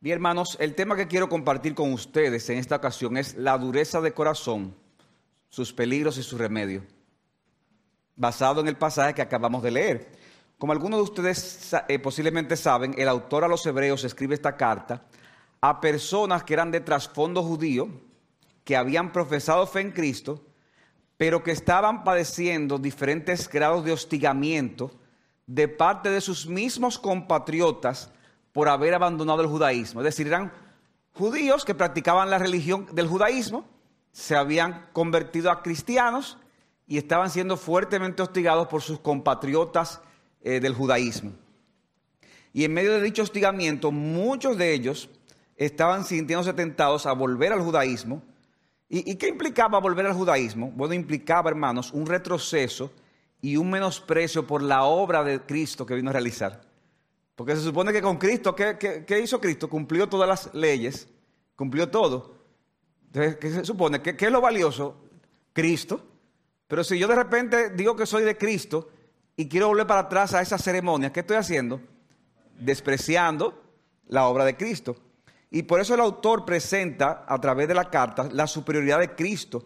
Bien, hermanos, el tema que quiero compartir con ustedes en esta ocasión es la dureza de corazón, sus peligros y su remedio, basado en el pasaje que acabamos de leer. Como algunos de ustedes eh, posiblemente saben, el autor a los hebreos escribe esta carta a personas que eran de trasfondo judío, que habían profesado fe en Cristo, pero que estaban padeciendo diferentes grados de hostigamiento de parte de sus mismos compatriotas por haber abandonado el judaísmo. Es decir, eran judíos que practicaban la religión del judaísmo, se habían convertido a cristianos y estaban siendo fuertemente hostigados por sus compatriotas eh, del judaísmo. Y en medio de dicho hostigamiento, muchos de ellos estaban sintiéndose tentados a volver al judaísmo. ¿Y, ¿Y qué implicaba volver al judaísmo? Bueno, implicaba, hermanos, un retroceso y un menosprecio por la obra de Cristo que vino a realizar. Porque se supone que con Cristo, ¿qué, hizo Cristo? Cumplió todas las leyes, cumplió todo. Entonces, ¿qué se supone? ¿Qué, es lo valioso? Cristo. Pero si yo de repente digo que soy de Cristo y quiero volver para atrás a esa ceremonia, ¿qué estoy haciendo? Despreciando la obra de Cristo. Y por eso el autor presenta a través de la carta la superioridad de Cristo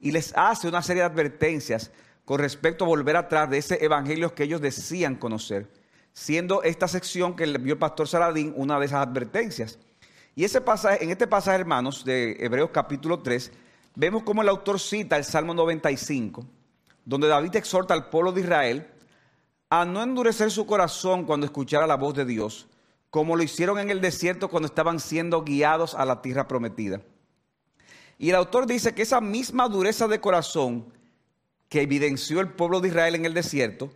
y les hace una serie de advertencias con respecto a volver atrás de ese evangelio que ellos decían conocer siendo esta sección que vio el pastor Saladín una de esas advertencias. Y ese pasaje, en este pasaje, hermanos, de Hebreos capítulo 3, vemos cómo el autor cita el Salmo 95, donde David exhorta al pueblo de Israel a no endurecer su corazón cuando escuchara la voz de Dios, como lo hicieron en el desierto cuando estaban siendo guiados a la tierra prometida. Y el autor dice que esa misma dureza de corazón que evidenció el pueblo de Israel en el desierto,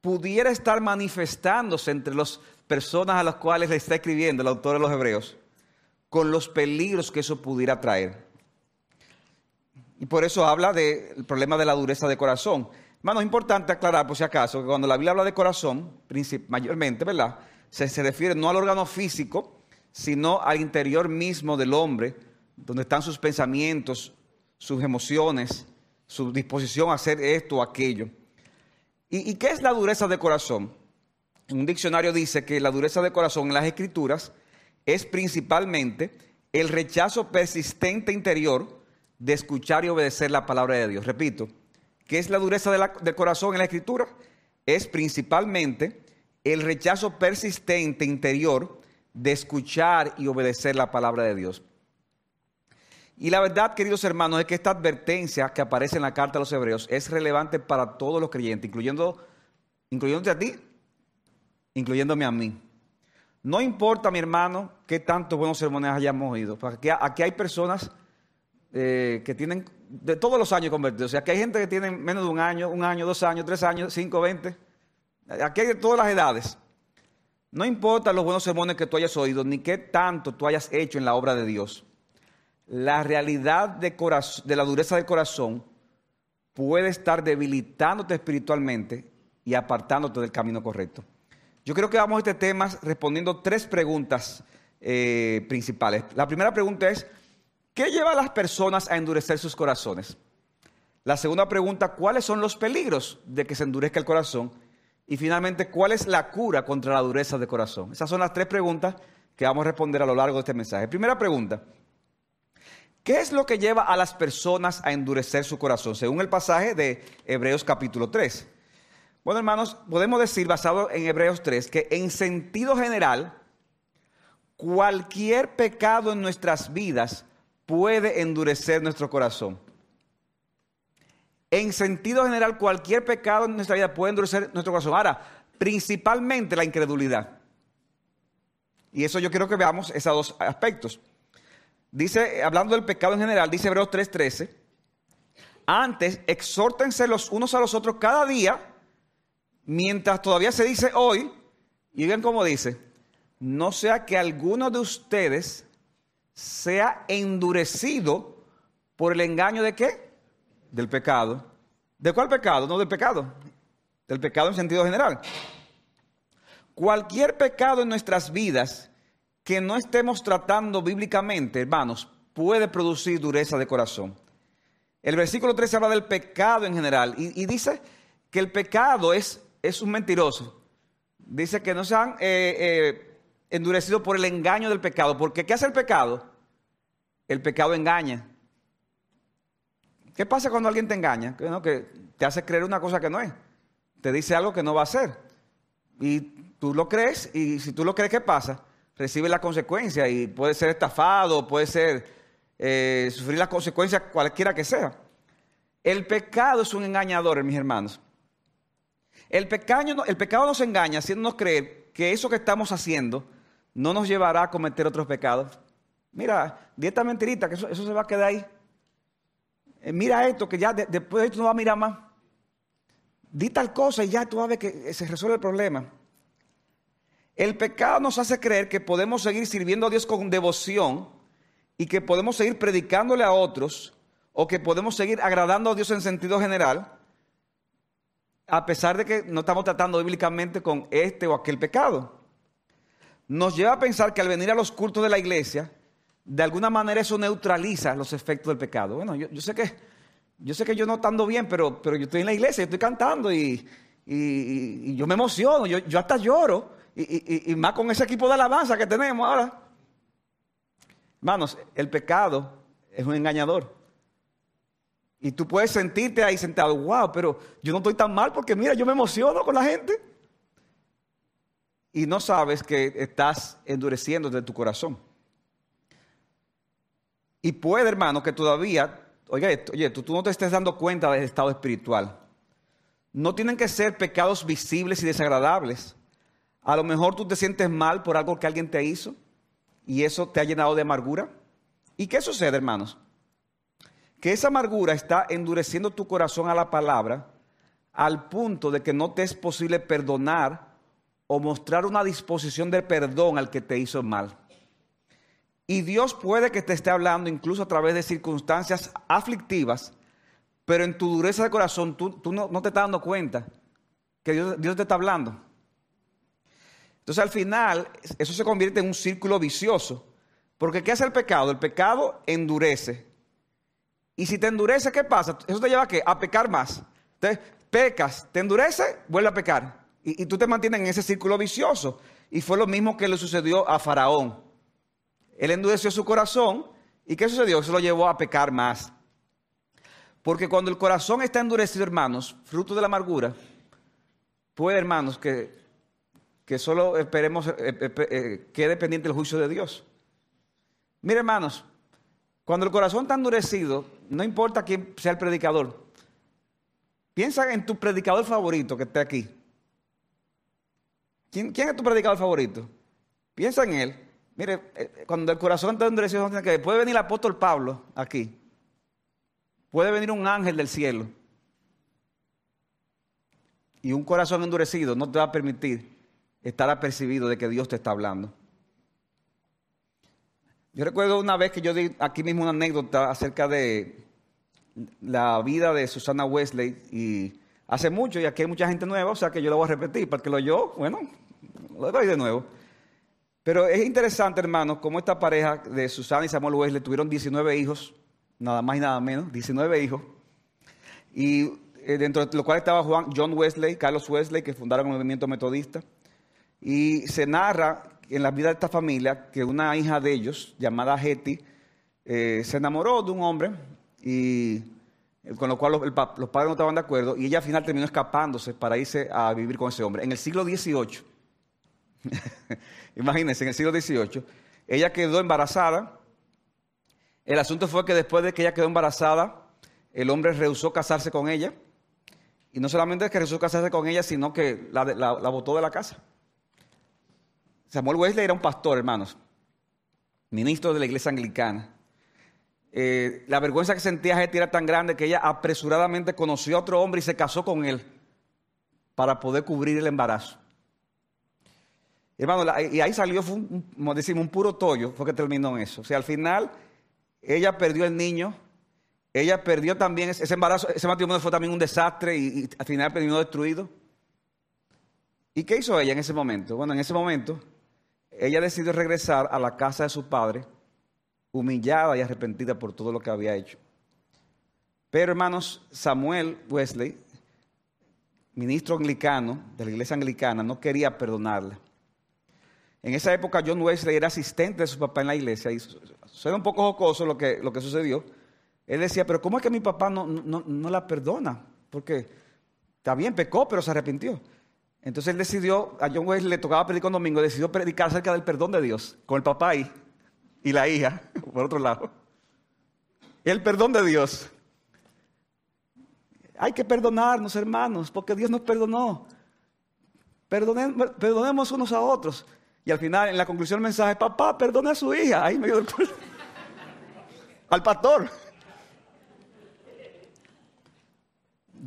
pudiera estar manifestándose entre las personas a las cuales le está escribiendo el autor de los Hebreos, con los peligros que eso pudiera traer. Y por eso habla del problema de la dureza de corazón. Hermano, es importante aclarar, por si acaso, que cuando la Biblia habla de corazón, mayormente, ¿verdad? Se, se refiere no al órgano físico, sino al interior mismo del hombre, donde están sus pensamientos, sus emociones, su disposición a hacer esto o aquello. ¿Y, qué es la dureza de corazón? Un diccionario dice que la dureza de corazón en las escrituras es principalmente el rechazo persistente interior de escuchar y obedecer la palabra de Dios. Repito, ¿qué es la dureza de corazón en la escritura? Es principalmente el rechazo persistente interior de escuchar y obedecer la palabra de Dios. Y la verdad, queridos hermanos, es que esta advertencia que aparece en la carta a los hebreos es relevante para todos los creyentes, incluyendo, incluyéndote a ti, incluyéndome a mí. No importa, mi hermano, qué tantos buenos sermones hayamos oído. Aquí, aquí hay personas eh, que tienen de todos los años convertidos. O sea, aquí hay gente que tiene menos de un año, un año, dos años, tres años, cinco, veinte. Aquí hay de todas las edades. No importa los buenos sermones que tú hayas oído, ni qué tanto tú hayas hecho en la obra de Dios la realidad de, de la dureza del corazón puede estar debilitándote espiritualmente y apartándote del camino correcto. Yo creo que vamos a este tema respondiendo tres preguntas eh, principales. La primera pregunta es, ¿qué lleva a las personas a endurecer sus corazones? La segunda pregunta, ¿cuáles son los peligros de que se endurezca el corazón? Y finalmente, ¿cuál es la cura contra la dureza del corazón? Esas son las tres preguntas que vamos a responder a lo largo de este mensaje. Primera pregunta, ¿Qué es lo que lleva a las personas a endurecer su corazón? Según el pasaje de Hebreos capítulo 3. Bueno, hermanos, podemos decir, basado en Hebreos 3, que en sentido general, cualquier pecado en nuestras vidas puede endurecer nuestro corazón. En sentido general, cualquier pecado en nuestra vida puede endurecer nuestro corazón. Ahora, principalmente la incredulidad. Y eso yo quiero que veamos esos dos aspectos. Dice, hablando del pecado en general, dice Hebreos 3:13, antes exhórtense los unos a los otros cada día, mientras todavía se dice hoy, y vean cómo dice, no sea que alguno de ustedes sea endurecido por el engaño de qué? Del pecado. ¿De cuál pecado? No del pecado. Del pecado en sentido general. Cualquier pecado en nuestras vidas que no estemos tratando bíblicamente, hermanos, puede producir dureza de corazón. El versículo 13 habla del pecado en general y, dice que el pecado es, es, un mentiroso. Dice que no sean eh, eh, endurecido por el engaño del pecado. Porque ¿qué hace el pecado? El pecado engaña. ¿Qué pasa cuando alguien te engaña? Que, te hace creer una cosa que no es. Te dice algo que no va a ser. Y tú lo crees y si tú lo crees, ¿qué pasa? Recibe la consecuencia y puede ser estafado, puede ser eh, sufrir las consecuencias cualquiera que sea. El pecado es un engañador, mis hermanos. El, pecado, el pecado nos engaña haciéndonos creer que eso que estamos haciendo no nos llevará a cometer otros pecados. Mira, dieta mentirita, que eso se va a quedar ahí. Eh, mira esto, que ya después de esto no va a mirar más. Di tal cosa y ya tú vas a que se resuelve el problema. El pecado nos hace creer que podemos seguir sirviendo a Dios con devoción y que podemos seguir predicándole a otros o que podemos seguir agradando a Dios en sentido general, a pesar de que no estamos tratando bíblicamente con este o aquel pecado. Nos lleva a pensar que al venir a los cultos de la iglesia, de alguna manera eso neutraliza los efectos del pecado. Bueno, yo, sé, que, yo sé que yo no estando bien, pero, pero yo estoy en la iglesia, estoy cantando y, yo me emociono, yo, hasta lloro, y, más con ese equipo de alabanza que tenemos ahora. Hermanos, el pecado es un engañador. Y tú puedes sentirte ahí sentado, wow, pero yo no estoy tan mal porque mira, yo me emociono con la gente. Y no sabes que estás endureciendo de tu corazón. Y puede, hermano, que todavía, oiga oye, tú, tú no te estés dando cuenta del estado espiritual. No tienen que ser pecados visibles y desagradables. A lo mejor tú te sientes mal por algo que alguien te hizo y eso te ha llenado de amargura. ¿Y qué sucede, hermanos? Que esa amargura está endureciendo tu corazón a la palabra al punto de que no te es posible perdonar o mostrar una disposición de perdón al que te hizo mal. Y Dios puede que te esté hablando incluso a través de circunstancias aflictivas, pero en tu dureza de corazón tú, no, te estás dando cuenta que Dios, te está hablando. Entonces al final eso se convierte en un círculo vicioso. Porque ¿qué hace el pecado? El pecado endurece. Y si te endurece, ¿qué pasa? Eso te lleva a qué? A pecar más. Entonces, pecas, te endurece, vuelve a pecar. Y, tú te mantienes en ese círculo vicioso. Y fue lo mismo que le sucedió a Faraón. Él endureció su corazón y ¿qué sucedió? Se lo llevó a pecar más. Porque cuando el corazón está endurecido, hermanos, fruto de la amargura, puede, hermanos, que, que solo esperemos, eh, eh, eh, quede pendiente el juicio de Dios. Mire, hermanos, cuando el corazón está endurecido, no importa quién sea el predicador, piensa en tu predicador favorito que esté aquí. ¿Quién, quién es tu predicador favorito? Piensa en él Mire, eh, cuando el corazón está endurecido, puede venir el apóstol Pablo aquí. Puede venir un ángel del cielo. Y un corazón endurecido no te va a permitir estar apercibido de que Dios te está hablando. Yo recuerdo una vez que yo di aquí mismo una anécdota acerca de la vida de Susana Wesley y hace mucho y aquí hay mucha gente nueva, o sea que yo lo voy a repetir, para que lo yo, bueno, lo doy de nuevo. Pero es interesante, hermanos, cómo esta pareja de Susana y Samuel Wesley tuvieron 19 hijos, nada más y nada menos, 19 hijos. Y eh, dentro de los cuales estaba Juan, John Wesley, Carlos Wesley, que fundaron el movimiento metodista. Y se narra en la vida de esta familia que una hija de ellos, llamada Hetty, eh, se enamoró de un hombre y eh, con lo cual los, padres no estaban de acuerdo y ella al final terminó escapándose para irse a vivir con ese hombre. En el siglo XVIII, Imagínense, en el siglo XVIII, ella quedó embarazada. El asunto fue que después de que ella quedó embarazada, el hombre rehusó casarse con ella. Y no solamente es que rehusó casarse con ella, sino que la, la, botó de la casa. Samuel Wesley era un pastor, hermanos, ministro de la iglesia anglicana. Eh, la vergüenza que sentía Hetty era tan grande que ella apresuradamente conoció a otro hombre y se casó con él para poder cubrir el embarazo. Hermano, y ahí salió, fue un, como decimos, un puro tollo, fue que terminó en eso. O sea, al final, ella perdió el niño, ella perdió también ese embarazo, ese matrimonio fue también un desastre y, al final terminó destruido. ¿Y qué hizo ella en ese momento? Bueno, en ese momento, ella decidió regresar a la casa de su padre, humillada y arrepentida por todo lo que había hecho. Pero hermanos, Samuel Wesley, ministro anglicano de la iglesia anglicana, no quería perdonarla. En esa época John Wesley era asistente de su papá en la iglesia y suena un poco jocoso lo que, lo que sucedió. Él decía, pero ¿cómo es que mi papá no, no, no la perdona? Porque está bien, pecó, pero se arrepintió. Entonces él decidió, a John Wesley le tocaba predicar un domingo, decidió predicar acerca del perdón de Dios, con el papá ahí y la hija, por otro lado. El perdón de Dios. Hay que perdonarnos, hermanos, porque Dios nos perdonó. perdonemos unos a otros. Y al final, en la conclusión del mensaje, papá, perdone a su hija. Ahí me dio el Al pastor.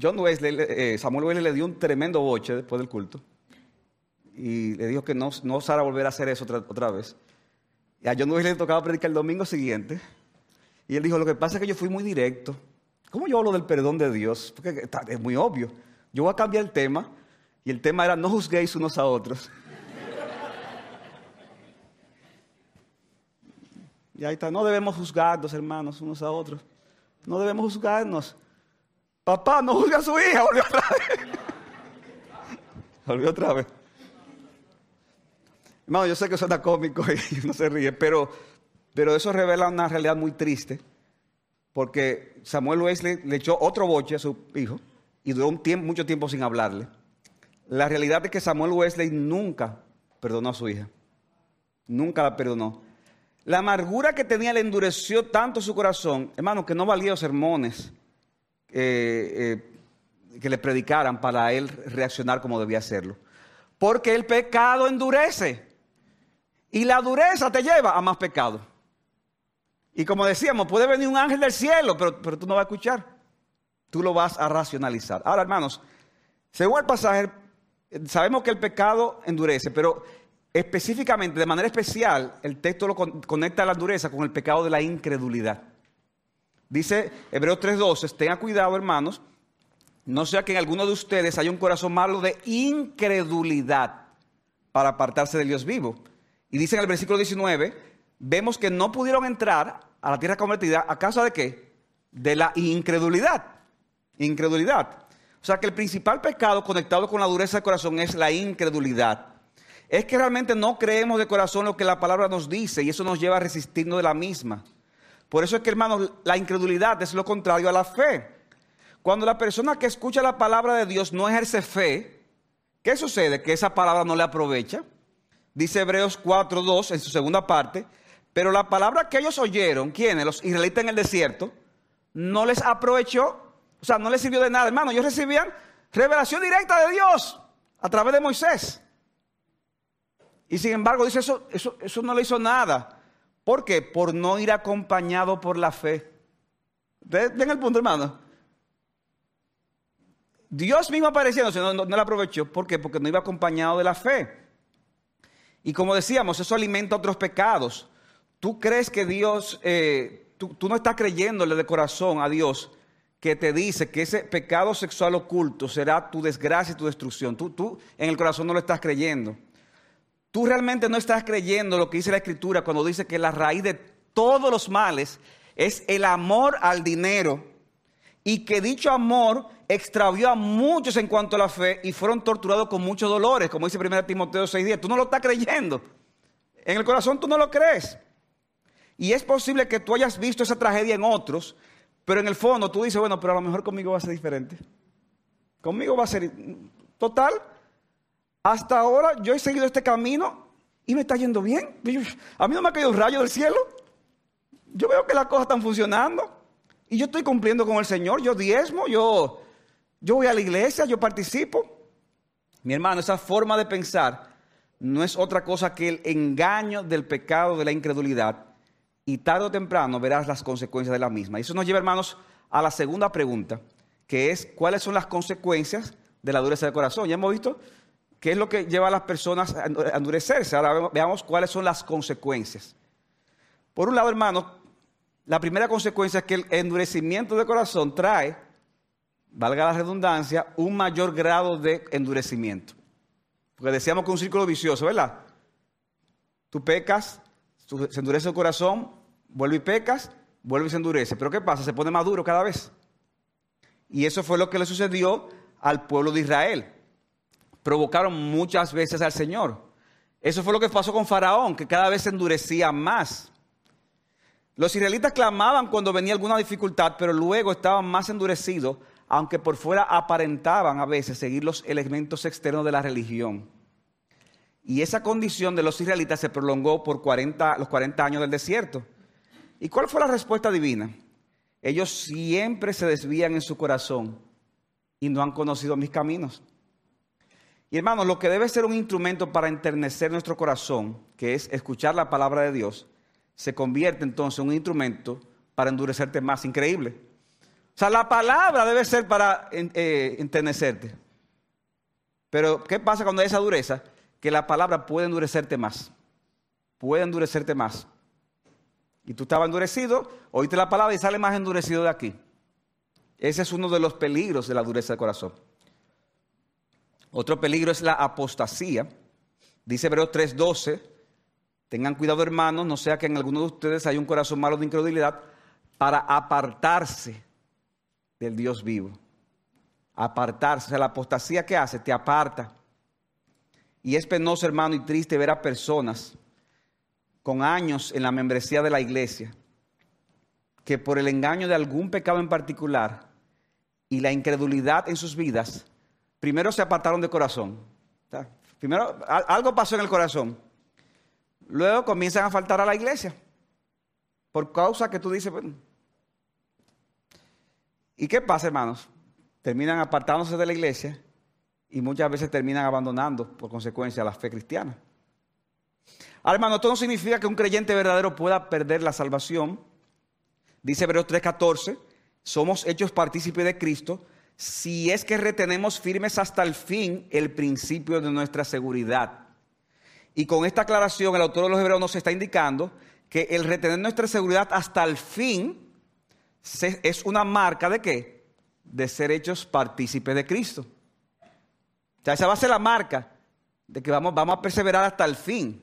John Wesley, eh, Samuel Wesley le dio un tremendo boche después del culto. Y le dijo que no, no osara volver a hacer eso otra, otra vez. Y a John Wesley le tocaba predicar el domingo siguiente. Y él dijo, lo que pasa es que yo fui muy directo. ¿Cómo yo hablo del perdón de Dios? Porque es muy obvio. Yo voy a cambiar el tema. Y el tema era no juzguéis unos a otros. Y ahí está, no debemos juzgarnos, hermanos, unos a otros. No debemos juzgarnos. Papá, no juzgue a su hija, volvió otra vez. volvió otra vez. Hermano, yo sé que suena cómico y no se ríe, pero, pero eso revela una realidad muy triste. Porque Samuel Wesley le echó otro boche a su hijo y duró mucho tiempo sin hablarle. La realidad es que Samuel Wesley nunca perdonó a su hija. Nunca la perdonó. La amargura que tenía le endureció tanto su corazón, hermano, que no valía los sermones eh, eh, que le predicaran para él reaccionar como debía hacerlo. Porque el pecado endurece. Y la dureza te lleva a más pecado. Y como decíamos, puede venir un ángel del cielo, pero, pero tú no vas a escuchar. Tú lo vas a racionalizar. Ahora, hermanos, según el pasaje, sabemos que el pecado endurece, pero específicamente, de manera especial, el texto lo conecta a la dureza con el pecado de la incredulidad. Dice Hebreos 3:12, tengan cuidado hermanos, no sea que en alguno de ustedes haya un corazón malo de incredulidad para apartarse del Dios vivo. Y dice en el versículo 19, vemos que no pudieron entrar a la tierra convertida a causa de qué? De la incredulidad. Incredulidad. O sea que el principal pecado conectado con la dureza del corazón es la incredulidad es que realmente no creemos de corazón lo que la palabra nos dice y eso nos lleva a resistirnos de la misma. Por eso es que, hermanos, la incredulidad es lo contrario a la fe. Cuando la persona que escucha la palabra de Dios no ejerce fe, ¿qué sucede? Que esa palabra no le aprovecha. Dice Hebreos 4.2 en su segunda parte, pero la palabra que ellos oyeron, ¿quiénes? Los israelitas en el desierto, no les aprovechó, o sea, no les sirvió de nada. Hermano, ellos recibían revelación directa de Dios a través de Moisés. Y sin embargo, dice eso, eso, eso no le hizo nada. ¿Por qué? Por no ir acompañado por la fe. Ven el punto, hermano. Dios mismo apareciéndose no, no, le aprovechó. ¿Por qué? Porque no iba acompañado de la fe. Y como decíamos, eso alimenta otros pecados. Tú crees que Dios, eh, tú, tú, no estás creyéndole de corazón a Dios que te dice que ese pecado sexual oculto será tu desgracia y tu destrucción. Tú, tú en el corazón no lo estás creyendo. Tú realmente no estás creyendo lo que dice la Escritura cuando dice que la raíz de todos los males es el amor al dinero y que dicho amor extravió a muchos en cuanto a la fe y fueron torturados con muchos dolores, como dice 1 Timoteo 6:10. Tú no lo estás creyendo. En el corazón tú no lo crees. Y es posible que tú hayas visto esa tragedia en otros, pero en el fondo tú dices, bueno, pero a lo mejor conmigo va a ser diferente. Conmigo va a ser total hasta ahora yo he seguido este camino y me está yendo bien. A mí no me ha caído un rayo del cielo. Yo veo que las cosas están funcionando y yo estoy cumpliendo con el Señor. Yo diezmo, yo, yo voy a la iglesia, yo participo. Mi hermano, esa forma de pensar no es otra cosa que el engaño del pecado de la incredulidad y tarde o temprano verás las consecuencias de la misma. Y eso nos lleva, hermanos, a la segunda pregunta, que es cuáles son las consecuencias de la dureza del corazón. Ya hemos visto ¿Qué es lo que lleva a las personas a endurecerse? Ahora veamos cuáles son las consecuencias. Por un lado, hermano, la primera consecuencia es que el endurecimiento de corazón trae, valga la redundancia, un mayor grado de endurecimiento. Porque decíamos que un círculo vicioso, ¿verdad? Tú pecas, se endurece el corazón, vuelve y pecas, vuelve y se endurece. Pero ¿qué pasa? Se pone más duro cada vez. Y eso fue lo que le sucedió al pueblo de Israel provocaron muchas veces al Señor. Eso fue lo que pasó con Faraón, que cada vez se endurecía más. Los israelitas clamaban cuando venía alguna dificultad, pero luego estaban más endurecidos, aunque por fuera aparentaban a veces seguir los elementos externos de la religión. Y esa condición de los israelitas se prolongó por 40, los 40 años del desierto. ¿Y cuál fue la respuesta divina? Ellos siempre se desvían en su corazón y no han conocido mis caminos. Y hermanos, lo que debe ser un instrumento para enternecer nuestro corazón, que es escuchar la palabra de Dios, se convierte entonces en un instrumento para endurecerte más. Increíble. O sea, la palabra debe ser para eh, enternecerte. Pero, ¿qué pasa cuando hay esa dureza? Que la palabra puede endurecerte más. Puede endurecerte más. Y tú estabas endurecido, oíste la palabra y sale más endurecido de aquí. Ese es uno de los peligros de la dureza del corazón. Otro peligro es la apostasía. Dice Hebreos 3:12, tengan cuidado hermanos, no sea que en alguno de ustedes haya un corazón malo de incredulidad para apartarse del Dios vivo. Apartarse, o sea, la apostasía que hace, te aparta. Y es penoso, hermano, y triste ver a personas con años en la membresía de la iglesia que por el engaño de algún pecado en particular y la incredulidad en sus vidas primero se apartaron de corazón. primero algo pasó en el corazón. Luego comienzan a faltar a la iglesia. Por causa que tú dices, ¿y qué pasa, hermanos? Terminan apartándose de la iglesia y muchas veces terminan abandonando por consecuencia la fe cristiana. Ahora, hermano, esto no significa que un creyente verdadero pueda perder la salvación. Dice Hebreos 3:14, somos hechos partícipes de Cristo si es que retenemos firmes hasta el fin el principio de nuestra seguridad. Y con esta aclaración el autor de los Hebreos nos está indicando que el retener nuestra seguridad hasta el fin es una marca de qué? De ser hechos partícipes de Cristo. O sea, esa va a ser la marca de que vamos, vamos a perseverar hasta el fin.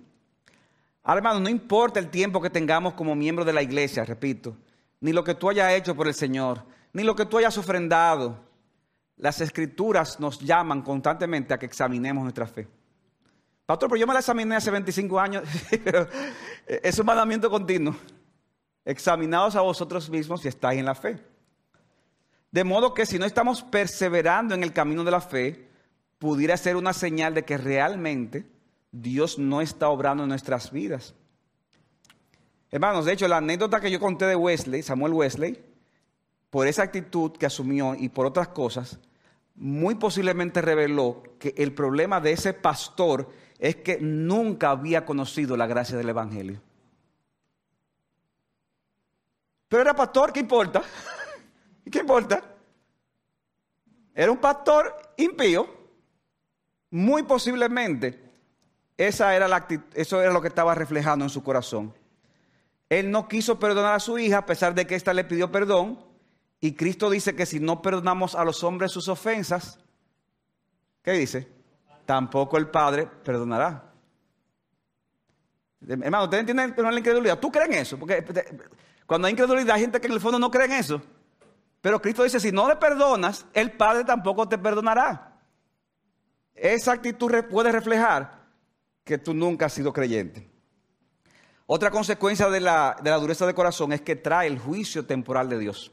Ahora, hermano, no importa el tiempo que tengamos como miembro de la iglesia, repito, ni lo que tú hayas hecho por el Señor, ni lo que tú hayas ofrendado, las escrituras nos llaman constantemente a que examinemos nuestra fe. Pastor, pero yo me la examiné hace 25 años, pero es un mandamiento continuo. Examinaos a vosotros mismos si estáis en la fe. De modo que si no estamos perseverando en el camino de la fe, pudiera ser una señal de que realmente Dios no está obrando en nuestras vidas. Hermanos, de hecho, la anécdota que yo conté de Wesley, Samuel Wesley, por esa actitud que asumió y por otras cosas, muy posiblemente reveló que el problema de ese pastor es que nunca había conocido la gracia del Evangelio. Pero era pastor, ¿qué importa? ¿Qué importa? Era un pastor impío. Muy posiblemente esa era la eso era lo que estaba reflejando en su corazón. Él no quiso perdonar a su hija a pesar de que ésta le pidió perdón y Cristo dice que si no perdonamos a los hombres sus ofensas, ¿qué dice? Tampoco el Padre perdonará. Hermano, ¿ustedes entienden la incredulidad? ¿Tú crees en eso? Porque cuando hay incredulidad hay gente que en el fondo no cree en eso. Pero Cristo dice, si no le perdonas, el Padre tampoco te perdonará. Esa actitud puede reflejar que tú nunca has sido creyente. Otra consecuencia de la, de la dureza de corazón es que trae el juicio temporal de Dios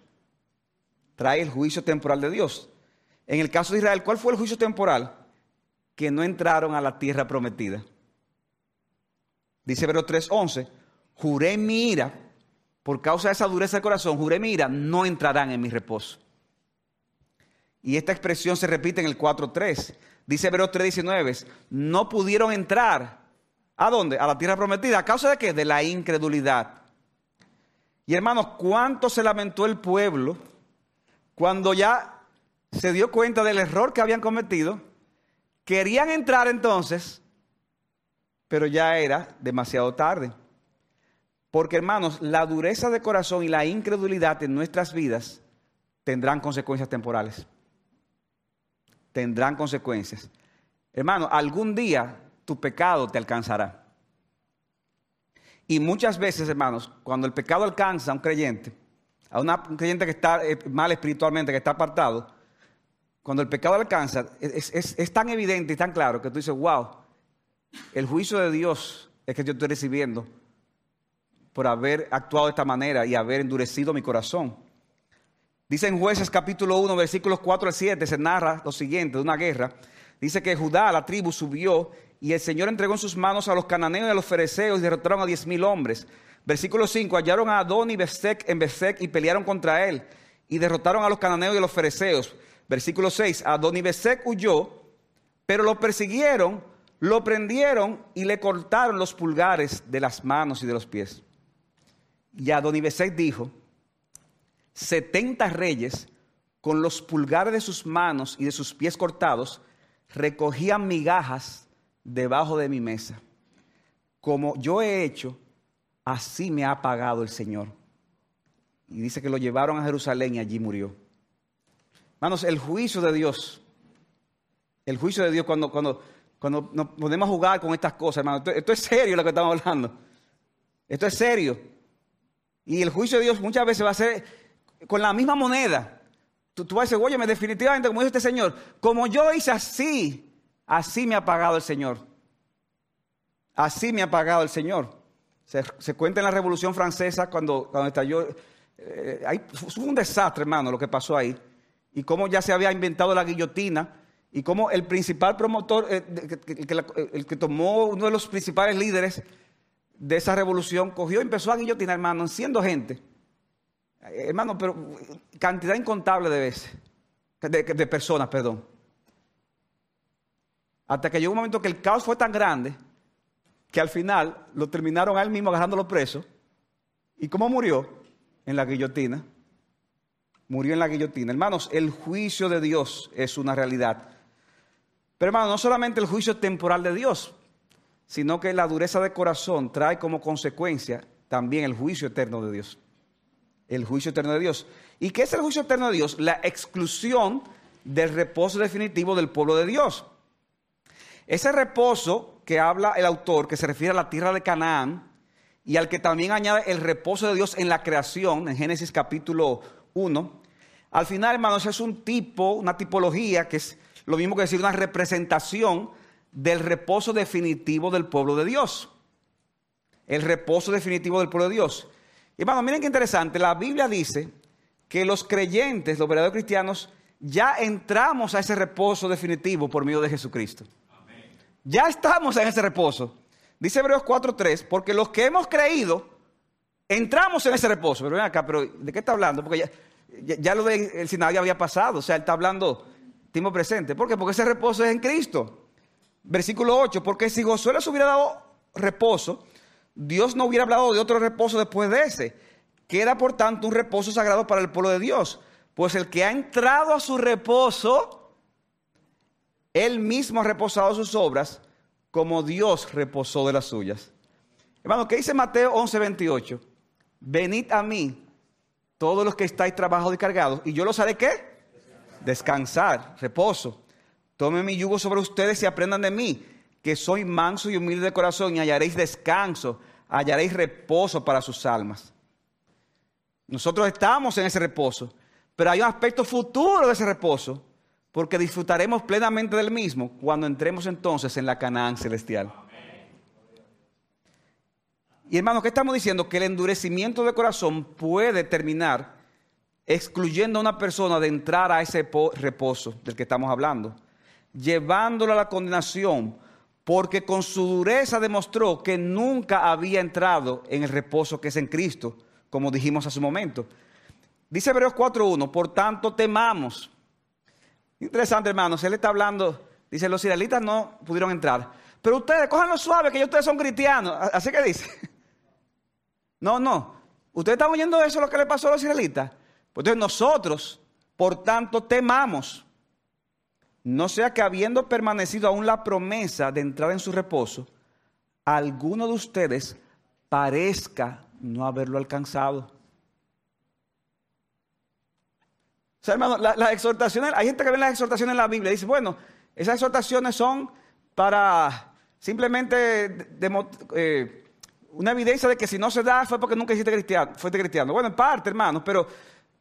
trae el juicio temporal de Dios. En el caso de Israel, ¿cuál fue el juicio temporal? Que no entraron a la tierra prometida. Dice Hebreos 3:11, juré mi ira, por causa de esa dureza de corazón, juré mi ira, no entrarán en mi reposo. Y esta expresión se repite en el 4.3. Dice Hebreos 3.19, no pudieron entrar. ¿A dónde? A la tierra prometida. ¿A causa de qué? De la incredulidad. Y hermanos, ¿cuánto se lamentó el pueblo cuando ya se dio cuenta del error que habían cometido, querían entrar entonces, pero ya era demasiado tarde. Porque hermanos, la dureza de corazón y la incredulidad en nuestras vidas tendrán consecuencias temporales. Tendrán consecuencias. Hermano, algún día tu pecado te alcanzará. Y muchas veces, hermanos, cuando el pecado alcanza a un creyente, a un creyente que está eh, mal espiritualmente, que está apartado, cuando el pecado alcanza, es, tan evidente y tan claro que tú dices, wow, el juicio de Dios es que yo estoy recibiendo por haber actuado de esta manera y haber endurecido mi corazón. Dice en jueces capítulo 1, versículos 4 al 7, se narra lo siguiente de una guerra. Dice que Judá, la tribu, subió y el Señor entregó en sus manos a los cananeos y a los fereceos y derrotaron a diez mil hombres. Versículo 5, hallaron a Adón y Besec en Besec y pelearon contra él y derrotaron a los cananeos y a los fereceos. Versículo 6, Adón y Besec huyó, pero lo persiguieron, lo prendieron y le cortaron los pulgares de las manos y de los pies. Y Adón y Besec dijo, setenta reyes con los pulgares de sus manos y de sus pies cortados recogían migajas debajo de mi mesa. Como yo he hecho, así me ha pagado el Señor. Y dice que lo llevaron a Jerusalén y allí murió. Hermanos, el juicio de Dios, el juicio de Dios cuando, cuando, cuando nos podemos jugar con estas cosas, hermano, esto es serio lo que estamos hablando. Esto es serio. Y el juicio de Dios muchas veces va a ser con la misma moneda. Tú, vas a decir, oye, definitivamente, como dice este Señor, como yo hice así, así me ha pagado el Señor. Así me ha pagado el Señor. Se, cuenta en la Revolución Francesa cuando, cuando estalló. Eh, fue un desastre, hermano, lo que pasó ahí. Y cómo ya se había inventado la guillotina. Y cómo el principal promotor, eh, el que tomó uno de los principales líderes de esa revolución, cogió y empezó a guillotinar, hermano, siendo gente. Hermano, pero cantidad incontable de veces, de, personas, perdón. Hasta que llegó un momento que el caos fue tan grande que al final lo terminaron a él mismo agarrándolo preso. ¿Y cómo murió? En la guillotina. Murió en la guillotina. Hermanos, el juicio de Dios es una realidad. Pero hermano, no solamente el juicio temporal de Dios, sino que la dureza de corazón trae como consecuencia también el juicio eterno de Dios. El juicio eterno de Dios. ¿Y qué es el juicio eterno de Dios? La exclusión del reposo definitivo del pueblo de Dios. Ese reposo que habla el autor, que se refiere a la tierra de Canaán, y al que también añade el reposo de Dios en la creación, en Génesis capítulo 1, al final, hermanos, es un tipo, una tipología, que es lo mismo que decir una representación del reposo definitivo del pueblo de Dios. El reposo definitivo del pueblo de Dios. Y hermano, miren qué interesante. La Biblia dice que los creyentes, los verdaderos cristianos, ya entramos a ese reposo definitivo por medio de Jesucristo. Ya estamos en ese reposo. Dice Hebreos 4.3, porque los que hemos creído, entramos en ese reposo. Pero ven acá, pero ¿de qué está hablando? Porque ya, lo del ya había pasado. O sea, él está hablando tiempo presente. ¿Por qué? Porque ese reposo es en Cristo. Versículo 8, porque si Josué les hubiera dado reposo, Dios no hubiera hablado de otro reposo después de ese. Queda por tanto un reposo sagrado para el pueblo de Dios. Pues el que ha entrado a su reposo, él mismo ha reposado sus obras como Dios reposó de las suyas. Hermano, ¿qué dice Mateo 11, 28? Venid a mí, todos los que estáis trabajados y cargados, y yo los haré qué? Descansar, reposo. Tomen mi yugo sobre ustedes y aprendan de mí, que soy manso y humilde de corazón, y hallaréis descanso, hallaréis reposo para sus almas. Nosotros estamos en ese reposo, pero hay un aspecto futuro de ese reposo, porque disfrutaremos plenamente del mismo cuando entremos entonces en la Canaán celestial. Y hermanos, ¿qué estamos diciendo? Que el endurecimiento de corazón puede terminar excluyendo a una persona de entrar a ese reposo del que estamos hablando llevándolo a la condenación, porque con su dureza demostró que nunca había entrado en el reposo que es en Cristo, como dijimos hace un momento. Dice Hebreos 4.1, por tanto temamos. Interesante, hermanos, él está hablando, dice, los israelitas no pudieron entrar, pero ustedes, lo suave, que ustedes son cristianos. Así que dice. No, no. ¿Ustedes están oyendo eso, lo que le pasó a los israelitas? Pues entonces nosotros, por tanto, temamos. No sea que habiendo permanecido aún la promesa de entrar en su reposo, alguno de ustedes parezca no haberlo alcanzado. O sea, hermano, las exhortaciones, hay gente que ve las exhortaciones en la Biblia y dice, bueno, esas exhortaciones son para simplemente eh, una evidencia de que si no se da fue porque nunca hiciste cristiano, fuiste cristiano. Bueno, en parte, hermano, pero,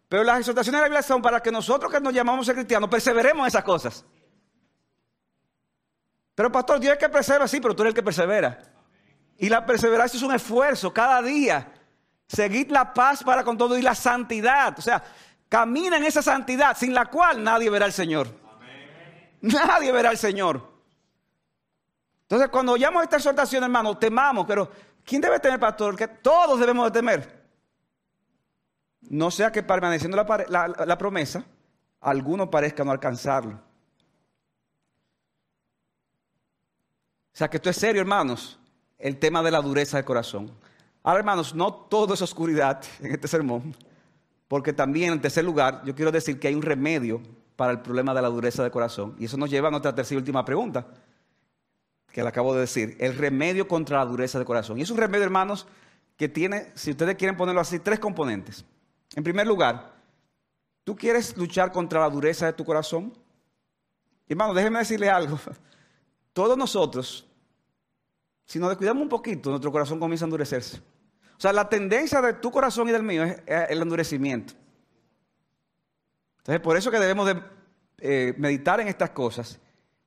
pero las exhortaciones de la Biblia son para que nosotros que nos llamamos cristianos perseveremos en esas cosas. Pero pastor, Dios es que persevera, sí, pero tú eres el que persevera. Y la perseverancia es un esfuerzo cada día. Seguid la paz para con todo y la santidad. O sea, camina en esa santidad sin la cual nadie verá al Señor. Nadie verá al Señor. Entonces, cuando oyamos esta exhortación, hermano, temamos, pero ¿quién debe temer, pastor? Que todos debemos de temer. No sea que permaneciendo la, la promesa, alguno parezca no alcanzarlo. O sea que esto es serio, hermanos, el tema de la dureza del corazón. Ahora, hermanos, no todo es oscuridad en este sermón, porque también, en tercer lugar, yo quiero decir que hay un remedio para el problema de la dureza del corazón. Y eso nos lleva a nuestra tercera y última pregunta que le acabo de decir, el remedio contra la dureza del corazón. Y es un remedio, hermanos, que tiene, si ustedes quieren ponerlo así, tres componentes. En primer lugar, ¿tú quieres luchar contra la dureza de tu corazón? Hermano, déjenme decirle algo. Todos nosotros, si nos descuidamos un poquito, nuestro corazón comienza a endurecerse. O sea, la tendencia de tu corazón y del mío es el endurecimiento. Entonces, por eso que debemos de eh, meditar en estas cosas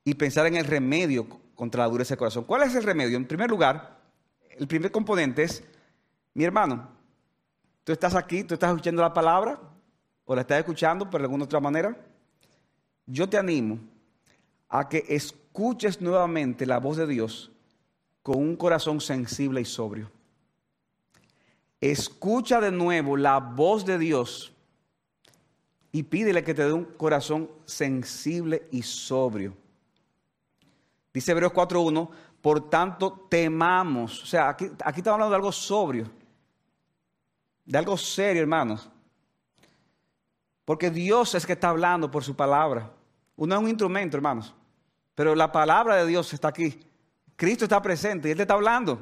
y pensar en el remedio contra la dureza del corazón. ¿Cuál es el remedio? En primer lugar, el primer componente es, mi hermano, tú estás aquí, tú estás escuchando la palabra, o la estás escuchando por alguna otra manera. Yo te animo a que escuches nuevamente la voz de Dios con un corazón sensible y sobrio. Escucha de nuevo la voz de Dios y pídele que te dé un corazón sensible y sobrio. Dice Hebreos 4.1, por tanto temamos. O sea, aquí, aquí estamos hablando de algo sobrio, de algo serio, hermanos. Porque Dios es que está hablando por su palabra. Uno es un instrumento, hermanos. Pero la palabra de Dios está aquí. Cristo está presente y Él te está hablando.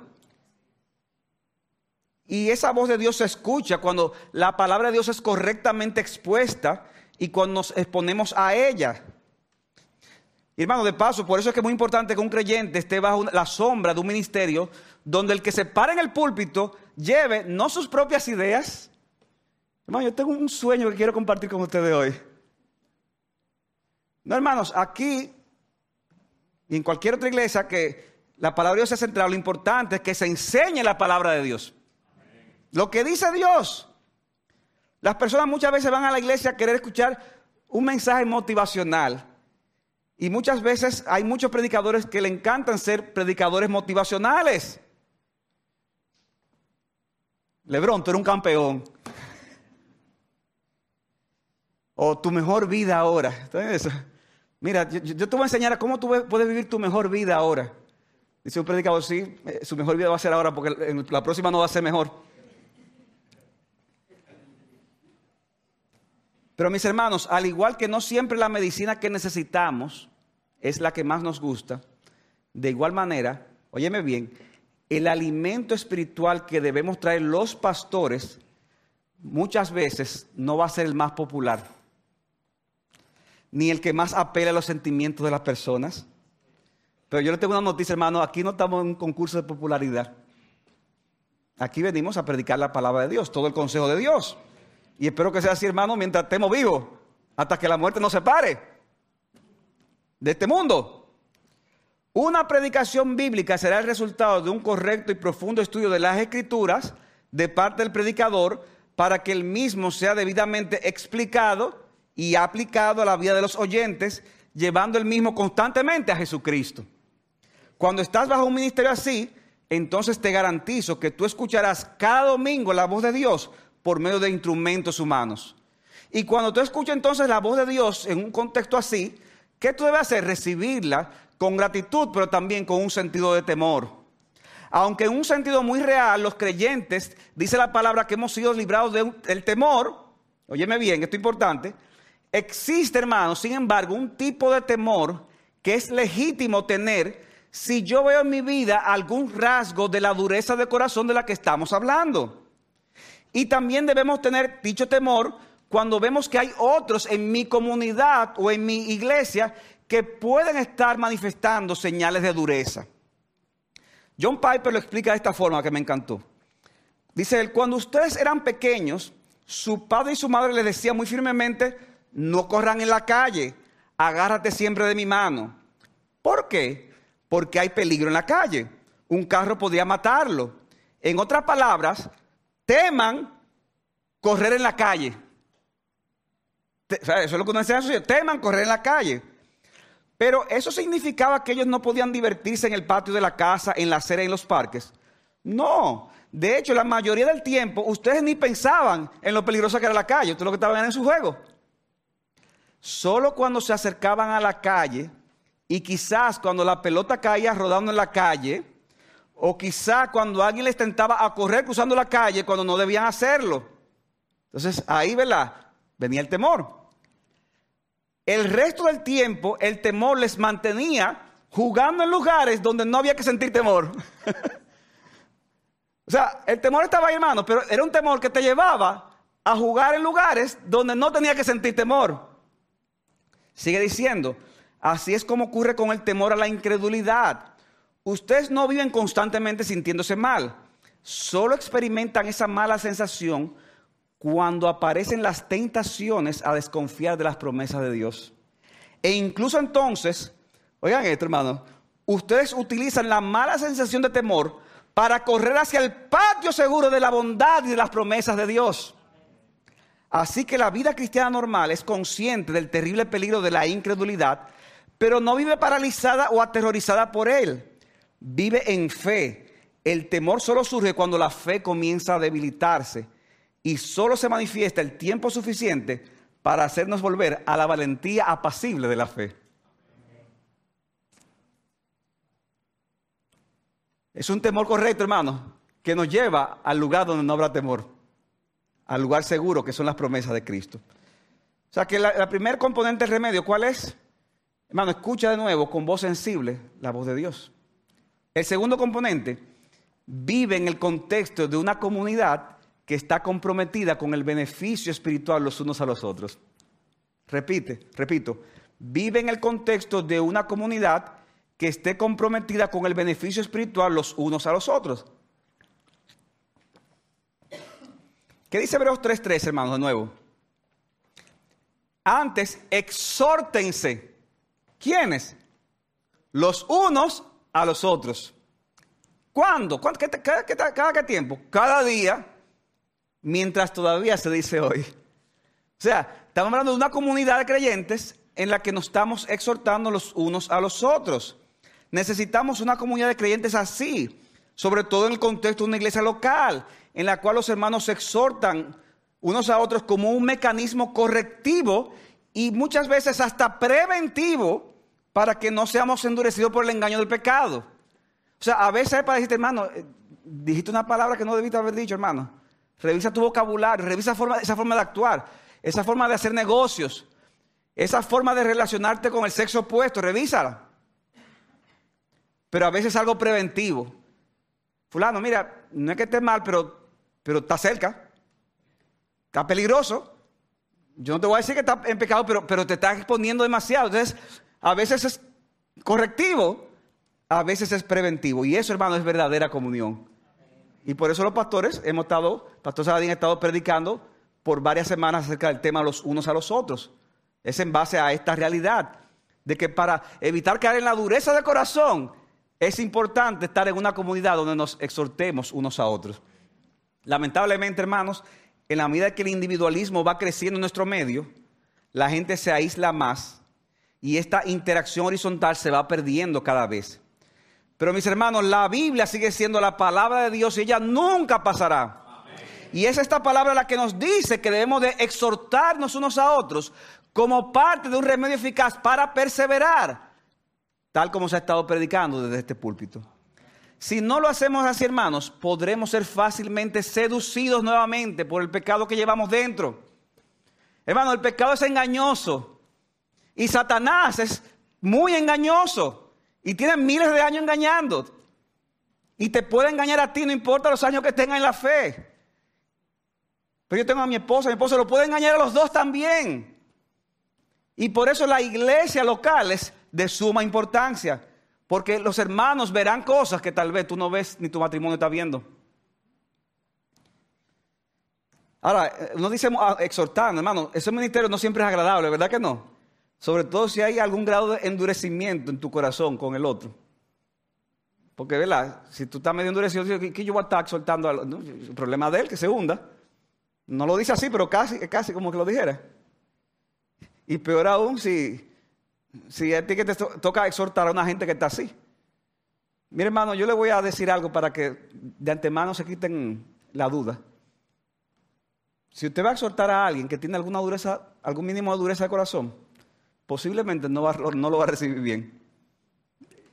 Y esa voz de Dios se escucha cuando la palabra de Dios es correctamente expuesta y cuando nos exponemos a ella. hermano, de paso, por eso es que es muy importante que un creyente esté bajo la sombra de un ministerio donde el que se para en el púlpito lleve no sus propias ideas. Hermano, yo tengo un sueño que quiero compartir con ustedes hoy. No, hermanos, aquí y en cualquier otra iglesia que la palabra de Dios sea central, lo importante es que se enseñe la palabra de Dios. Lo que dice Dios. Las personas muchas veces van a la iglesia a querer escuchar un mensaje motivacional. Y muchas veces hay muchos predicadores que le encantan ser predicadores motivacionales. Lebrón, tú eres un campeón. O tu mejor vida ahora. Entonces, mira, yo, te voy a enseñar cómo tú puedes vivir tu mejor vida ahora. Dice un predicador, sí, eh, su mejor vida va a ser ahora porque la próxima no va a ser mejor. Pero mis hermanos, al igual que no siempre la medicina que necesitamos es la que más nos gusta, de igual manera, óyeme bien, el alimento espiritual que debemos traer los pastores muchas veces no va a ser el más popular, ni el que más apela a los sentimientos de las personas. Pero yo le tengo una noticia, hermano, aquí no estamos en un concurso de popularidad. Aquí venimos a predicar la palabra de Dios, todo el consejo de Dios. Y espero que sea así, hermano, mientras estemos vivos, hasta que la muerte nos separe de este mundo. Una predicación bíblica será el resultado de un correcto y profundo estudio de las escrituras de parte del predicador para que el mismo sea debidamente explicado y aplicado a la vida de los oyentes, llevando el mismo constantemente a Jesucristo. Cuando estás bajo un ministerio así, entonces te garantizo que tú escucharás cada domingo la voz de Dios por medio de instrumentos humanos. Y cuando tú escuchas entonces la voz de Dios en un contexto así, ¿qué tú debes hacer? Recibirla con gratitud, pero también con un sentido de temor. Aunque en un sentido muy real, los creyentes, dice la palabra que hemos sido librados del temor, óyeme bien, esto es importante, existe, hermano, sin embargo, un tipo de temor que es legítimo tener si yo veo en mi vida algún rasgo de la dureza de corazón de la que estamos hablando. Y también debemos tener dicho temor cuando vemos que hay otros en mi comunidad o en mi iglesia que pueden estar manifestando señales de dureza. John Piper lo explica de esta forma que me encantó. Dice él, cuando ustedes eran pequeños, su padre y su madre les decían muy firmemente, no corran en la calle, agárrate siempre de mi mano. ¿Por qué? porque hay peligro en la calle. Un carro podría matarlo. En otras palabras, teman correr en la calle. Eso es lo que uno enseña teman correr en la calle. Pero eso significaba que ellos no podían divertirse en el patio de la casa, en la acera en los parques. No, de hecho, la mayoría del tiempo ustedes ni pensaban en lo peligroso que era la calle, ustedes lo que estaban en su juego. Solo cuando se acercaban a la calle y quizás cuando la pelota caía rodando en la calle, o quizás cuando alguien les tentaba a correr cruzando la calle cuando no debían hacerlo. Entonces ahí, ¿verdad? Venía el temor. El resto del tiempo el temor les mantenía jugando en lugares donde no había que sentir temor. o sea, el temor estaba ahí, hermano, pero era un temor que te llevaba a jugar en lugares donde no tenía que sentir temor. Sigue diciendo, así es como ocurre con el temor a la incredulidad. Ustedes no viven constantemente sintiéndose mal, solo experimentan esa mala sensación cuando aparecen las tentaciones a desconfiar de las promesas de Dios. E incluso entonces, oigan esto hermano, ustedes utilizan la mala sensación de temor para correr hacia el patio seguro de la bondad y de las promesas de Dios. Así que la vida cristiana normal es consciente del terrible peligro de la incredulidad, pero no vive paralizada o aterrorizada por él. Vive en fe. El temor solo surge cuando la fe comienza a debilitarse y solo se manifiesta el tiempo suficiente para hacernos volver a la valentía apacible de la fe. Es un temor correcto, hermano, que nos lleva al lugar donde no habrá temor, al lugar seguro que son las promesas de Cristo. O sea que la, primer componente del remedio, ¿cuál es? Hermano, escucha de nuevo con voz sensible la voz de Dios. El segundo componente, vive en el contexto de una comunidad que está comprometida con el beneficio espiritual los unos a los otros. Repite, repito, vive en el contexto de una comunidad que esté comprometida con el beneficio espiritual los unos a los otros. ¿Qué dice Hebreos 3.3, hermanos, de nuevo? Antes, exhórtense. ¿Quiénes? Los unos a los otros. ¿Cuándo? ¿Cada, cada qué tiempo? Cada día mientras todavía se dice hoy. O sea, estamos hablando de una comunidad de creyentes en la que nos estamos exhortando los unos a los otros. Necesitamos una comunidad de creyentes así, sobre todo en el contexto de una iglesia local, en la cual los hermanos se exhortan unos a otros como un mecanismo correctivo y muchas veces hasta preventivo para que no seamos endurecidos por el engaño del pecado. O sea, a veces para decirte, hermano, eh, dijiste una palabra que no debiste haber dicho, hermano. Revisa tu vocabulario, revisa esa forma de actuar, esa forma de hacer negocios, esa forma de relacionarte con el sexo opuesto, revísala. Pero a veces es algo preventivo. Fulano, mira, no es que esté mal, pero, pero está cerca. Está peligroso. Yo no te voy a decir que está en pecado, pero, pero te está exponiendo demasiado. Entonces, a veces es correctivo, a veces es preventivo. Y eso, hermano, es verdadera comunión. Y por eso los pastores hemos estado, Pastor Saladín ha estado predicando por varias semanas acerca del tema los unos a los otros. Es en base a esta realidad de que para evitar caer en la dureza de corazón es importante estar en una comunidad donde nos exhortemos unos a otros. Lamentablemente, hermanos, en la medida que el individualismo va creciendo en nuestro medio, la gente se aísla más y esta interacción horizontal se va perdiendo cada vez. Pero mis hermanos, la Biblia sigue siendo la palabra de Dios y ella nunca pasará. Y es esta palabra la que nos dice que debemos de exhortarnos unos a otros como parte de un remedio eficaz para perseverar, tal como se ha estado predicando desde este púlpito. Si no lo hacemos así, hermanos, podremos ser fácilmente seducidos nuevamente por el pecado que llevamos dentro. Hermano, el pecado es engañoso y Satanás es muy engañoso. Y tienen miles de años engañando. Y te puede engañar a ti, no importa los años que tenga en la fe. Pero yo tengo a mi esposa, mi esposa lo puede engañar a los dos también. Y por eso la iglesia local es de suma importancia. Porque los hermanos verán cosas que tal vez tú no ves ni tu matrimonio está viendo. Ahora, no dice ah, exhortando, hermano, ese ministerio no siempre es agradable, ¿verdad que no? Sobre todo si hay algún grado de endurecimiento en tu corazón con el otro. Porque, ¿verdad? Si tú estás medio endurecido, ¿qué yo voy a estar soltando? El problema de él, que se hunda. No lo dice así, pero casi, casi como que lo dijera. Y peor aún si, si a ti que te toca exhortar a una gente que está así. Mire, hermano, yo le voy a decir algo para que de antemano se quiten la duda. Si usted va a exhortar a alguien que tiene alguna dureza, algún mínimo de dureza de corazón, posiblemente no, no lo va a recibir bien.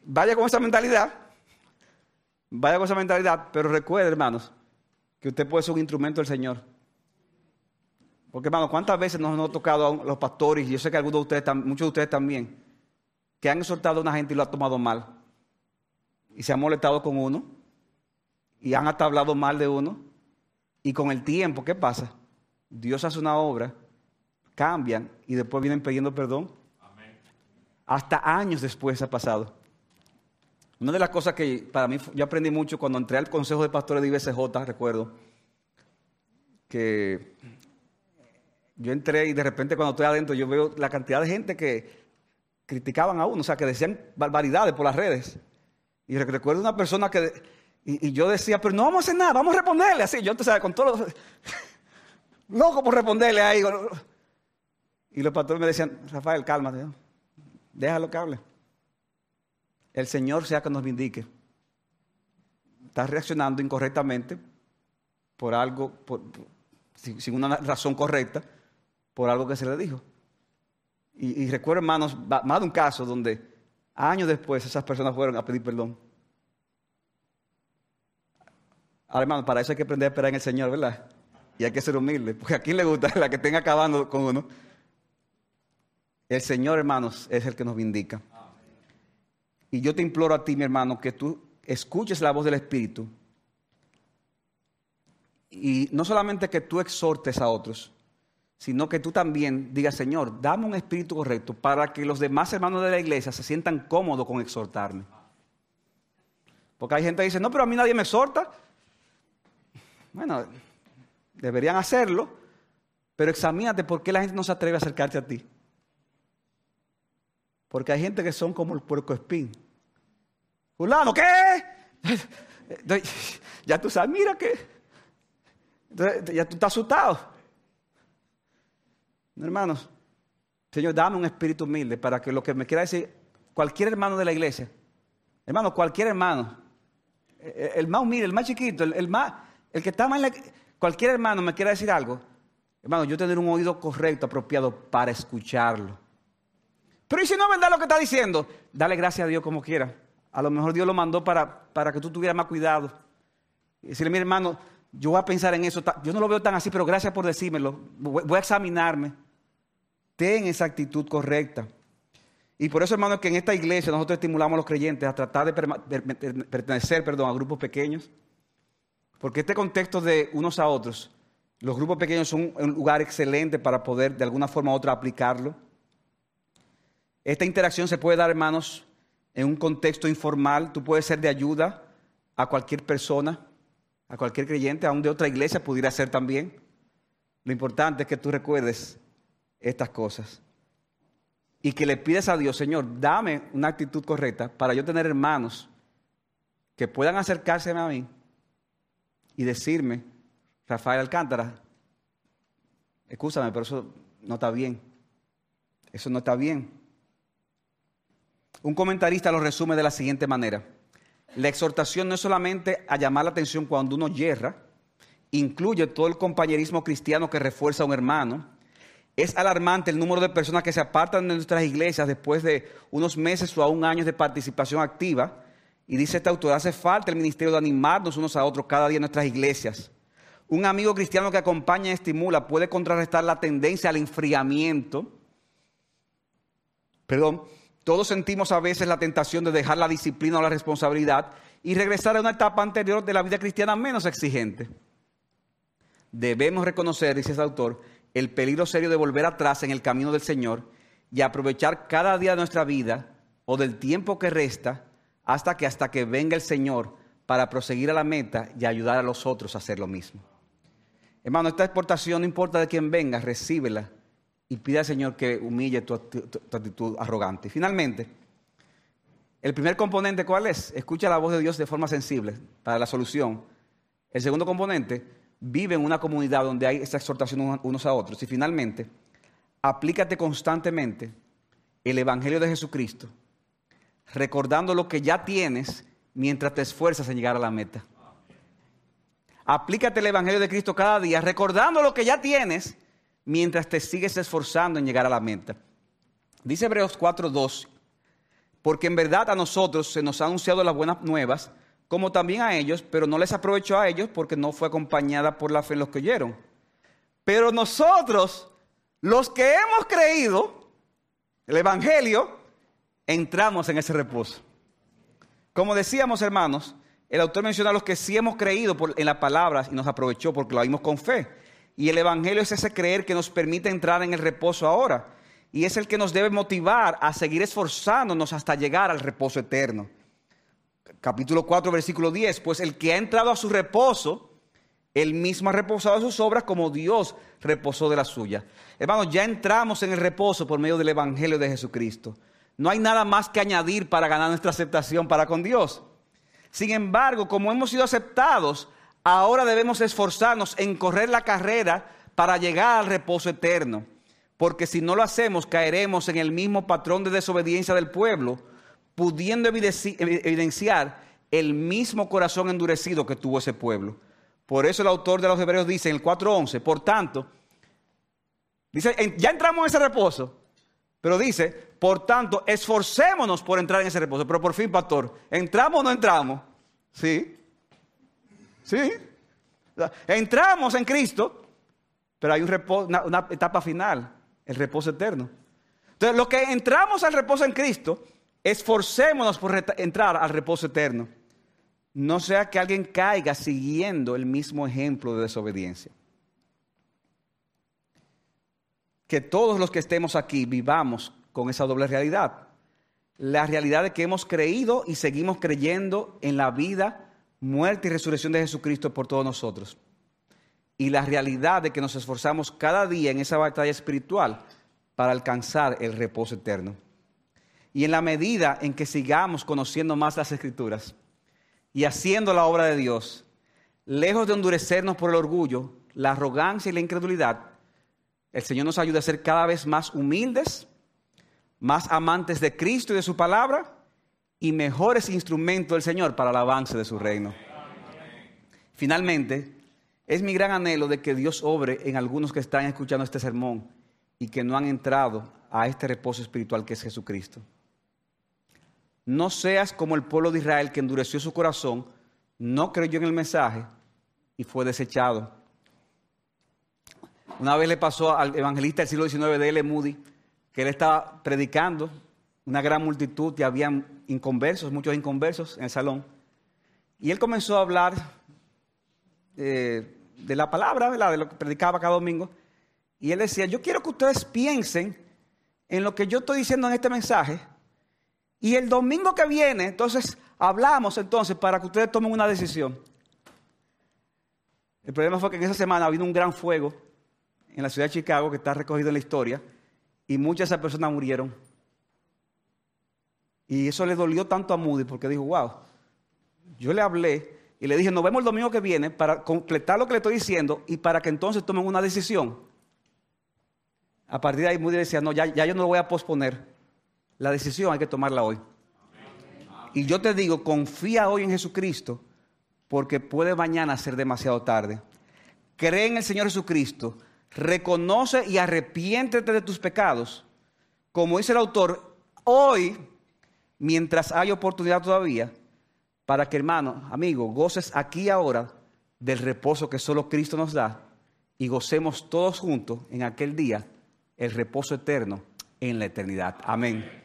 Vaya con esa mentalidad, vaya con esa mentalidad, pero recuerde, hermanos, que usted puede ser un instrumento del Señor. Porque, hermano, ¿cuántas veces nos han tocado a los pastores, yo sé que algunos de ustedes, muchos de ustedes también, que han exhortado a una gente y lo ha tomado mal? Y se han molestado con uno, y han hasta hablado mal de uno, y con el tiempo, ¿qué pasa? Dios hace una obra, cambian y después vienen pidiendo perdón. Hasta años después ha pasado. Una de las cosas que para mí yo aprendí mucho cuando entré al Consejo de Pastores de IBCJ, recuerdo, que yo entré y de repente cuando estoy adentro yo veo la cantidad de gente que criticaban a uno, o sea, que decían barbaridades por las redes. Y recuerdo una persona que, y, yo decía, pero no vamos a hacer nada, vamos a responderle así. Yo, entonces, con todo, los, loco por responderle ahí. Y los pastores me decían, Rafael, cálmate, déjalo que hable. El Señor sea que nos vindique. Estás reaccionando incorrectamente por algo, sin una razón correcta por algo que se le dijo. Y, recuerdo, hermanos, más de un caso donde años después esas personas fueron a pedir perdón. Ahora, hermano, para eso hay que aprender a esperar en el Señor, ¿verdad? Y hay que ser humilde, porque a quién le gusta la que tenga acabando con uno. El Señor, hermanos, es el que nos vindica. Y yo te imploro a ti, mi hermano, que tú escuches la voz del Espíritu. Y no solamente que tú exhortes a otros, sino que tú también digas, Señor, dame un espíritu correcto para que los demás hermanos de la iglesia se sientan cómodos con exhortarme. Porque hay gente que dice, no, pero a mí nadie me exhorta. Bueno, deberían hacerlo, pero examínate por qué la gente no se atreve a acercarse a ti. Porque hay gente que son como el puerco espín. Fulano, ¿qué? Ya tú sabes, mira que. Ya tú estás asustado. Hermanos, Señor, dame un espíritu humilde para que lo que me quiera decir cualquier hermano de la iglesia, hermano, cualquier hermano, eh, el más humilde, el más chiquito, el, más, el que está más en la, cualquier hermano me quiera decir algo, hermano, yo tener un oído correcto, apropiado para escucharlo. Pero ¿y si no es verdad lo que está diciendo? Dale gracias a Dios como quiera. A lo mejor Dios lo mandó para, para que tú tuvieras más cuidado. Y decirle, mi hermano, yo voy a pensar en eso. Yo no lo veo tan así, pero gracias por decírmelo. Voy a examinarme. Ten esa actitud correcta. Y por eso, hermano, que en esta iglesia nosotros estimulamos a los creyentes a tratar de pertenecer perdón, a grupos pequeños. Porque este contexto de unos a otros, los grupos pequeños son un lugar excelente para poder de alguna forma u otra aplicarlo. Esta interacción se puede dar, hermanos, en un contexto informal. Tú puedes ser de ayuda a cualquier persona, a cualquier creyente, aún de otra iglesia pudiera ser también. Lo importante es que tú recuerdes estas cosas. Y que le pides a Dios, Señor, dame una actitud correcta para yo tener hermanos que puedan acercarse a mí y decirme, Rafael Alcántara, escúchame, pero eso no está bien. Eso no está bien. Un comentarista lo resume de la siguiente manera. La exhortación no es solamente a llamar la atención cuando uno yerra, incluye todo el compañerismo cristiano que refuerza a un hermano, es alarmante el número de personas que se apartan de nuestras iglesias después de unos meses o aún años de participación activa. Y dice este autor, hace falta el ministerio de animarnos unos a otros cada día en nuestras iglesias. Un amigo cristiano que acompaña y estimula puede contrarrestar la tendencia al enfriamiento. Perdón, todos sentimos a veces la tentación de dejar la disciplina o la responsabilidad y regresar a una etapa anterior de la vida cristiana menos exigente. Debemos reconocer, dice este autor, el peligro serio de volver atrás en el camino del Señor y aprovechar cada día de nuestra vida o del tiempo que resta hasta que hasta que venga el Señor para proseguir a la meta y ayudar a los otros a hacer lo mismo. Hermano, esta exportación no importa de quién venga, recíbela y pide al Señor que humille tu, actitud arrogante. finalmente, El primer componente, ¿cuál es? Escucha la voz de Dios de forma sensible para la solución. El segundo componente, vive en una comunidad donde hay esa exhortación unos a otros. Y finalmente, aplícate constantemente el Evangelio de Jesucristo, recordando lo que ya tienes mientras te esfuerzas en llegar a la meta. Aplícate el Evangelio de Cristo cada día, recordando lo que ya tienes mientras te sigues esforzando en llegar a la meta. Dice Hebreos 4:2, porque en verdad a nosotros se nos ha anunciado las buenas nuevas, como también a ellos, pero no les aprovechó a ellos porque no fue acompañada por la fe en los que oyeron. Pero nosotros, los que hemos creído el Evangelio, entramos en ese reposo. Como decíamos, hermanos, el autor menciona a los que sí hemos creído en las palabras y nos aprovechó porque lo vimos con fe. Y el Evangelio es ese creer que nos permite entrar en el reposo ahora. Y es el que nos debe motivar a seguir esforzándonos hasta llegar al reposo eterno. Capítulo 4, versículo 10. Pues el que ha entrado a su reposo, él mismo ha reposado sus obras como Dios reposó de la suya. Hermanos, ya entramos en el reposo por medio del Evangelio de Jesucristo. No hay nada más que añadir para ganar nuestra aceptación para con Dios. Sin embargo, como hemos sido aceptados, ahora debemos esforzarnos en correr la carrera para llegar al reposo eterno. Porque si no lo hacemos, caeremos en el mismo patrón de desobediencia del pueblo, pudiendo evidenciar el mismo corazón endurecido que tuvo ese pueblo. Por eso el autor de los Hebreos dice en el 4.11, por tanto, dice, ya entramos en ese reposo, pero dice, por tanto, esforcémonos por entrar en ese reposo. Pero por fin, pastor, ¿entramos o no entramos? Sí. Sí. Entramos en Cristo, pero hay una, etapa final, el reposo eterno. Entonces, lo que entramos al reposo en Cristo, esforcémonos por entrar al reposo eterno. No sea que alguien caiga siguiendo el mismo ejemplo de desobediencia. que todos los que estemos aquí vivamos con esa doble realidad. La realidad de que hemos creído y seguimos creyendo en la vida, muerte y resurrección de Jesucristo por todos nosotros. Y la realidad de que nos esforzamos cada día en esa batalla espiritual para alcanzar el reposo eterno. Y en la medida en que sigamos conociendo más las escrituras y haciendo la obra de Dios, lejos de endurecernos por el orgullo, la arrogancia y la incredulidad, el Señor nos ayuda a ser cada vez más humildes, más amantes de Cristo y de su palabra y mejores instrumentos del Señor para el avance de su reino. Finalmente, es mi gran anhelo de que Dios obre en algunos que están escuchando este sermón y que no han entrado a este reposo espiritual que es Jesucristo. No seas como el pueblo de Israel que endureció su corazón, no creyó en el mensaje y fue desechado una vez le pasó al evangelista del siglo XIX de L. Moody que él estaba predicando, una gran multitud y habían inconversos, muchos inconversos en el salón. Y él comenzó a hablar eh, de la palabra, de lo que predicaba cada domingo. Y él decía, yo quiero que ustedes piensen en lo que yo estoy diciendo en este mensaje. Y el domingo que viene, entonces, hablamos entonces para que ustedes tomen una decisión. El problema fue que en esa semana habido un gran fuego en la ciudad de Chicago que está recogido en la historia y muchas de esas personas murieron. Y eso le dolió tanto a Moody porque dijo, wow, yo le hablé y le dije, nos vemos el domingo que viene para completar lo que le estoy diciendo y para que entonces tomen una decisión. A partir de ahí Moody decía, no, ya, ya yo no lo voy a posponer. La decisión hay que tomarla hoy. Y yo te digo, confía hoy en Jesucristo porque puede mañana ser demasiado tarde. Cree en el Señor Jesucristo reconoce y arrepiéntete de tus pecados, como dice el autor, hoy, mientras hay oportunidad todavía, para que hermano, amigo, goces aquí ahora del reposo que solo Cristo nos da y gocemos todos juntos en aquel día el reposo eterno en la eternidad. Amén.